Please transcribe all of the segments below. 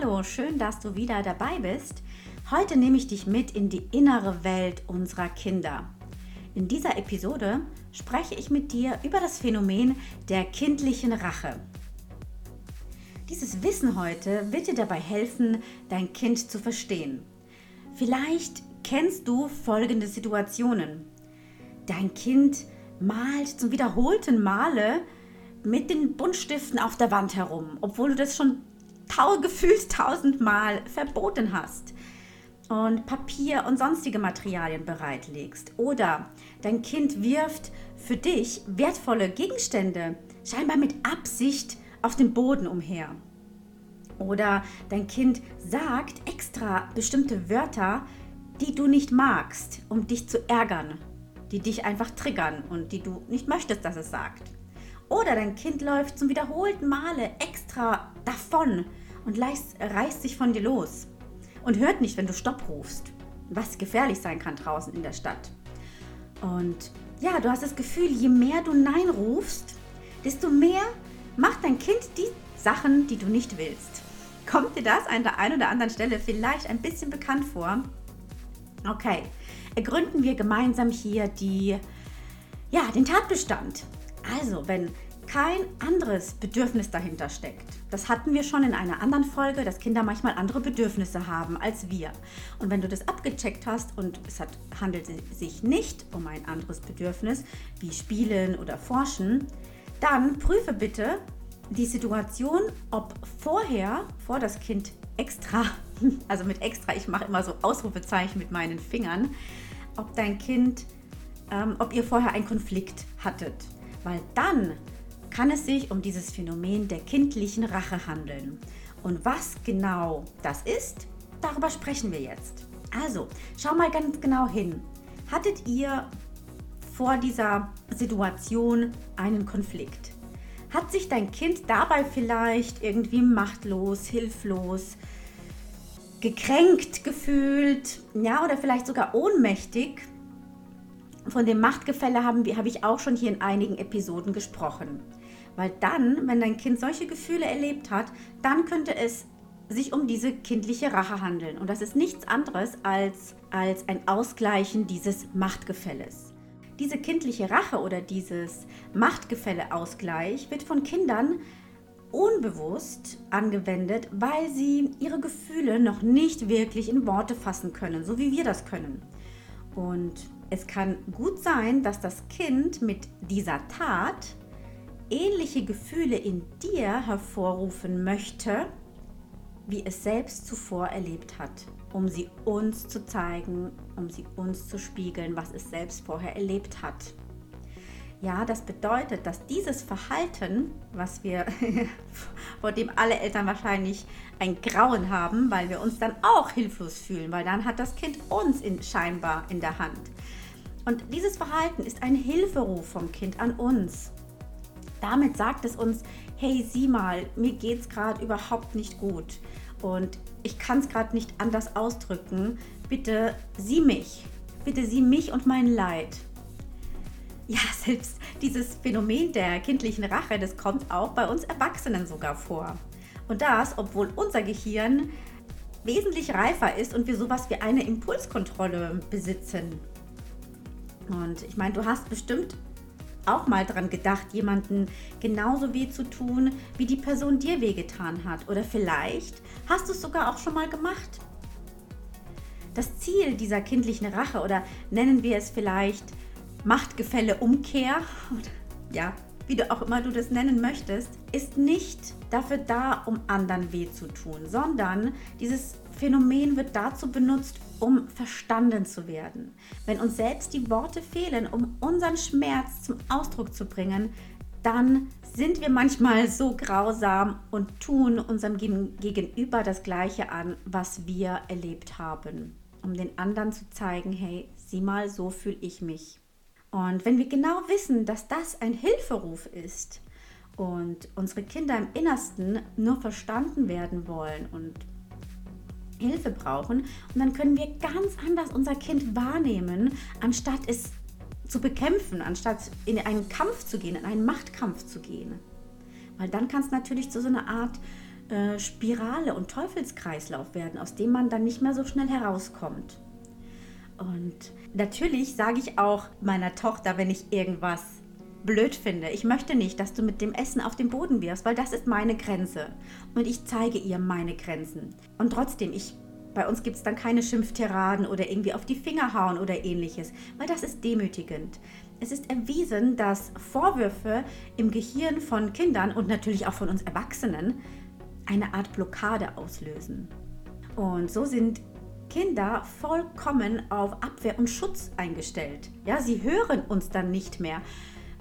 Hallo, schön, dass du wieder dabei bist. Heute nehme ich dich mit in die innere Welt unserer Kinder. In dieser Episode spreche ich mit dir über das Phänomen der kindlichen Rache. Dieses Wissen heute wird dir dabei helfen, dein Kind zu verstehen. Vielleicht kennst du folgende Situationen. Dein Kind malt zum wiederholten Male mit den Buntstiften auf der Wand herum, obwohl du das schon tau gefühlt tausendmal verboten hast und Papier und sonstige Materialien bereitlegst. Oder dein Kind wirft für dich wertvolle Gegenstände scheinbar mit Absicht auf dem Boden umher. Oder dein Kind sagt extra bestimmte Wörter, die du nicht magst, um dich zu ärgern, die dich einfach triggern und die du nicht möchtest, dass es sagt. Oder dein Kind läuft zum wiederholten Male extra davon und reißt sich von dir los und hört nicht, wenn du Stopp rufst, was gefährlich sein kann draußen in der Stadt. Und ja, du hast das Gefühl, je mehr du Nein rufst, desto mehr macht dein Kind die Sachen, die du nicht willst. Kommt dir das an der einen oder anderen Stelle vielleicht ein bisschen bekannt vor? Okay, ergründen wir gemeinsam hier die, ja, den Tatbestand. Also, wenn kein anderes Bedürfnis dahinter steckt. Das hatten wir schon in einer anderen Folge, dass Kinder manchmal andere Bedürfnisse haben als wir. Und wenn du das abgecheckt hast und es hat, handelt sich nicht um ein anderes Bedürfnis wie Spielen oder Forschen, dann prüfe bitte die Situation, ob vorher, vor das Kind extra, also mit extra, ich mache immer so Ausrufezeichen mit meinen Fingern, ob dein Kind, ähm, ob ihr vorher einen Konflikt hattet. Weil dann kann es sich um dieses Phänomen der kindlichen Rache handeln. Und was genau das ist, darüber sprechen wir jetzt. Also, schau mal ganz genau hin. Hattet ihr vor dieser Situation einen Konflikt? Hat sich dein Kind dabei vielleicht irgendwie machtlos, hilflos, gekränkt gefühlt, ja, oder vielleicht sogar ohnmächtig? Von dem Machtgefälle haben, habe ich auch schon hier in einigen Episoden gesprochen. Weil dann, wenn dein Kind solche Gefühle erlebt hat, dann könnte es sich um diese kindliche Rache handeln. Und das ist nichts anderes als, als ein Ausgleichen dieses Machtgefälles. Diese kindliche Rache oder dieses Machtgefälle-Ausgleich wird von Kindern unbewusst angewendet, weil sie ihre Gefühle noch nicht wirklich in Worte fassen können, so wie wir das können. Und es kann gut sein, dass das Kind mit dieser Tat ähnliche Gefühle in dir hervorrufen möchte, wie es selbst zuvor erlebt hat, um sie uns zu zeigen, um sie uns zu spiegeln, was es selbst vorher erlebt hat. Ja, das bedeutet, dass dieses Verhalten, was wir, vor dem alle Eltern wahrscheinlich ein Grauen haben, weil wir uns dann auch hilflos fühlen, weil dann hat das Kind uns in, scheinbar in der Hand. Und dieses Verhalten ist ein Hilferuf vom Kind an uns. Damit sagt es uns, hey, sieh mal, mir geht es gerade überhaupt nicht gut und ich kann es gerade nicht anders ausdrücken. Bitte sieh mich. Bitte sieh mich und mein Leid. Ja, selbst dieses Phänomen der kindlichen Rache, das kommt auch bei uns Erwachsenen sogar vor. Und das, obwohl unser Gehirn wesentlich reifer ist und wir sowas wie eine Impulskontrolle besitzen. Und ich meine, du hast bestimmt auch mal dran gedacht, jemanden genauso weh zu tun, wie die Person dir wehgetan hat. Oder vielleicht hast du es sogar auch schon mal gemacht. Das Ziel dieser kindlichen Rache oder nennen wir es vielleicht Machtgefälle Umkehr, ja, wie du auch immer du das nennen möchtest, ist nicht dafür da, um anderen weh zu tun, sondern dieses Phänomen wird dazu benutzt, um verstanden zu werden. Wenn uns selbst die Worte fehlen, um unseren Schmerz zum Ausdruck zu bringen, dann sind wir manchmal so grausam und tun unserem Gegenüber das Gleiche an, was wir erlebt haben, um den anderen zu zeigen, hey, sieh mal, so fühle ich mich. Und wenn wir genau wissen, dass das ein Hilferuf ist und unsere Kinder im Innersten nur verstanden werden wollen und Hilfe brauchen. Und dann können wir ganz anders unser Kind wahrnehmen, anstatt es zu bekämpfen, anstatt in einen Kampf zu gehen, in einen Machtkampf zu gehen. Weil dann kann es natürlich zu so einer Art äh, Spirale und Teufelskreislauf werden, aus dem man dann nicht mehr so schnell herauskommt. Und natürlich sage ich auch meiner Tochter, wenn ich irgendwas blöd finde. Ich möchte nicht, dass du mit dem Essen auf den Boden wirfst, weil das ist meine Grenze. Und ich zeige ihr meine Grenzen. Und trotzdem, ich, bei uns gibt es dann keine Schimpftiraden oder irgendwie auf die Finger hauen oder ähnliches, weil das ist demütigend. Es ist erwiesen, dass Vorwürfe im Gehirn von Kindern und natürlich auch von uns Erwachsenen eine Art Blockade auslösen. Und so sind Kinder vollkommen auf Abwehr und Schutz eingestellt. Ja, sie hören uns dann nicht mehr,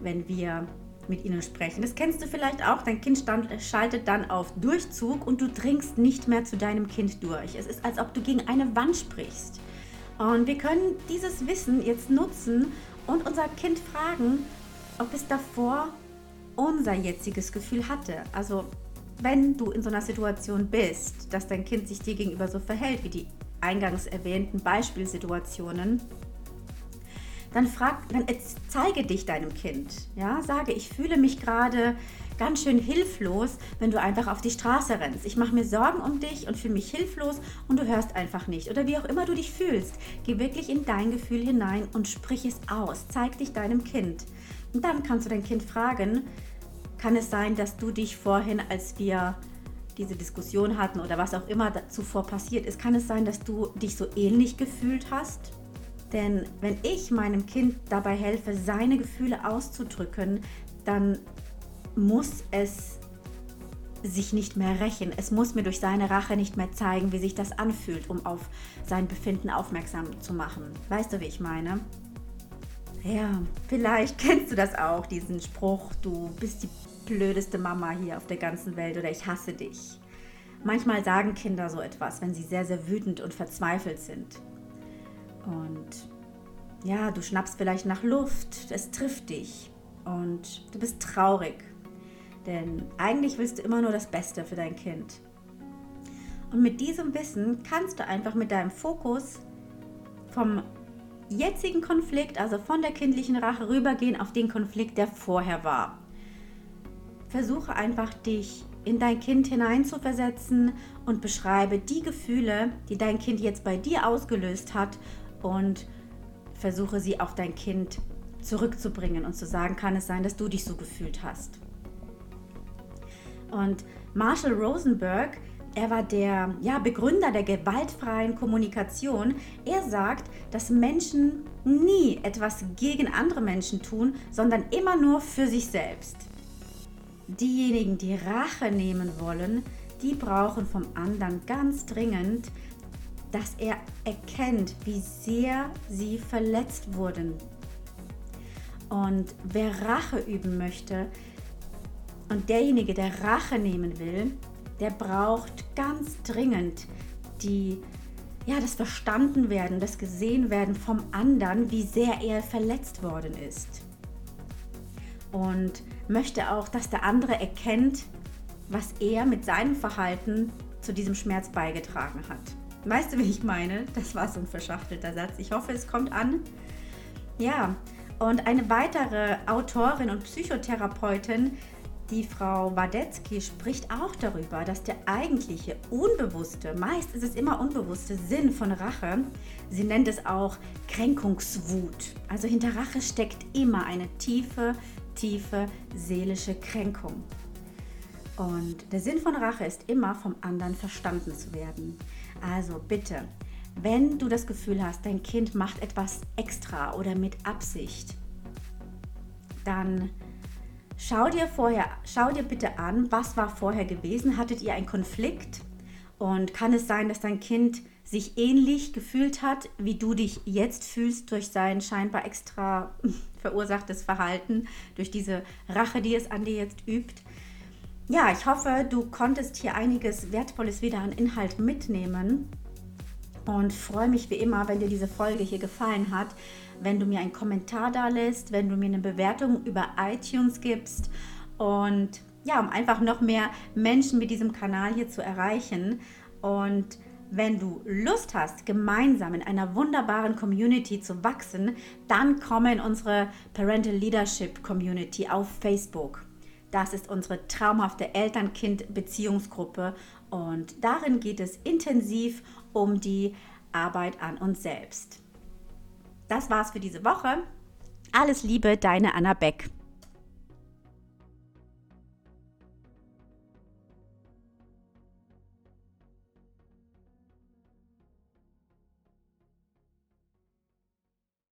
wenn wir mit ihnen sprechen. Das kennst du vielleicht auch. Dein Kind stand, schaltet dann auf Durchzug und du dringst nicht mehr zu deinem Kind durch. Es ist, als ob du gegen eine Wand sprichst. Und wir können dieses Wissen jetzt nutzen und unser Kind fragen, ob es davor unser jetziges Gefühl hatte. Also wenn du in so einer Situation bist, dass dein Kind sich dir gegenüber so verhält, wie die eingangs erwähnten Beispielsituationen, dann frag, dann zeige dich deinem Kind. Ja, sage, ich fühle mich gerade ganz schön hilflos, wenn du einfach auf die Straße rennst. Ich mache mir Sorgen um dich und fühle mich hilflos und du hörst einfach nicht. Oder wie auch immer du dich fühlst, geh wirklich in dein Gefühl hinein und sprich es aus. Zeig dich deinem Kind. Und dann kannst du dein Kind fragen, kann es sein, dass du dich vorhin, als wir diese Diskussion hatten oder was auch immer zuvor passiert ist, kann es sein, dass du dich so ähnlich gefühlt hast? Denn wenn ich meinem Kind dabei helfe, seine Gefühle auszudrücken, dann muss es sich nicht mehr rächen. Es muss mir durch seine Rache nicht mehr zeigen, wie sich das anfühlt, um auf sein Befinden aufmerksam zu machen. Weißt du, wie ich meine? Ja, vielleicht kennst du das auch, diesen Spruch, du bist die blödeste Mama hier auf der ganzen Welt oder ich hasse dich. Manchmal sagen Kinder so etwas, wenn sie sehr, sehr wütend und verzweifelt sind. Und ja, du schnappst vielleicht nach Luft, es trifft dich und du bist traurig, denn eigentlich willst du immer nur das Beste für dein Kind. Und mit diesem Wissen kannst du einfach mit deinem Fokus vom jetzigen Konflikt, also von der kindlichen Rache, rübergehen auf den Konflikt, der vorher war. Versuche einfach dich in dein Kind hineinzuversetzen und beschreibe die Gefühle, die dein Kind jetzt bei dir ausgelöst hat und versuche sie auf dein Kind zurückzubringen und zu sagen, kann es sein, dass du dich so gefühlt hast. Und Marshall Rosenberg, er war der ja, Begründer der gewaltfreien Kommunikation. Er sagt, dass Menschen nie etwas gegen andere Menschen tun, sondern immer nur für sich selbst. Diejenigen, die Rache nehmen wollen, die brauchen vom anderen ganz dringend dass er erkennt, wie sehr sie verletzt wurden. Und wer Rache üben möchte und derjenige, der Rache nehmen will, der braucht ganz dringend die ja, das verstanden werden, das gesehen werden vom anderen, wie sehr er verletzt worden ist. Und möchte auch, dass der andere erkennt, was er mit seinem Verhalten zu diesem Schmerz beigetragen hat. Weißt du, wie ich meine? Das war so ein verschachtelter Satz. Ich hoffe, es kommt an. Ja, und eine weitere Autorin und Psychotherapeutin, die Frau Wadetzky, spricht auch darüber, dass der eigentliche unbewusste, meist ist es immer unbewusste Sinn von Rache, sie nennt es auch Kränkungswut. Also hinter Rache steckt immer eine tiefe, tiefe seelische Kränkung. Und der Sinn von Rache ist immer vom anderen verstanden zu werden. Also bitte, wenn du das Gefühl hast, dein Kind macht etwas extra oder mit Absicht, dann schau dir vorher, schau dir bitte an, was war vorher gewesen? Hattet ihr einen Konflikt? Und kann es sein, dass dein Kind sich ähnlich gefühlt hat, wie du dich jetzt fühlst durch sein scheinbar extra verursachtes Verhalten, durch diese Rache, die es an dir jetzt übt? Ja, ich hoffe, du konntest hier einiges Wertvolles wieder an Inhalt mitnehmen. Und freue mich wie immer, wenn dir diese Folge hier gefallen hat, wenn du mir einen Kommentar da lässt, wenn du mir eine Bewertung über iTunes gibst. Und ja, um einfach noch mehr Menschen mit diesem Kanal hier zu erreichen. Und wenn du Lust hast, gemeinsam in einer wunderbaren Community zu wachsen, dann komme in unsere Parental Leadership Community auf Facebook. Das ist unsere traumhafte Eltern-Kind-Beziehungsgruppe und darin geht es intensiv um die Arbeit an uns selbst. Das war's für diese Woche. Alles Liebe, deine Anna Beck.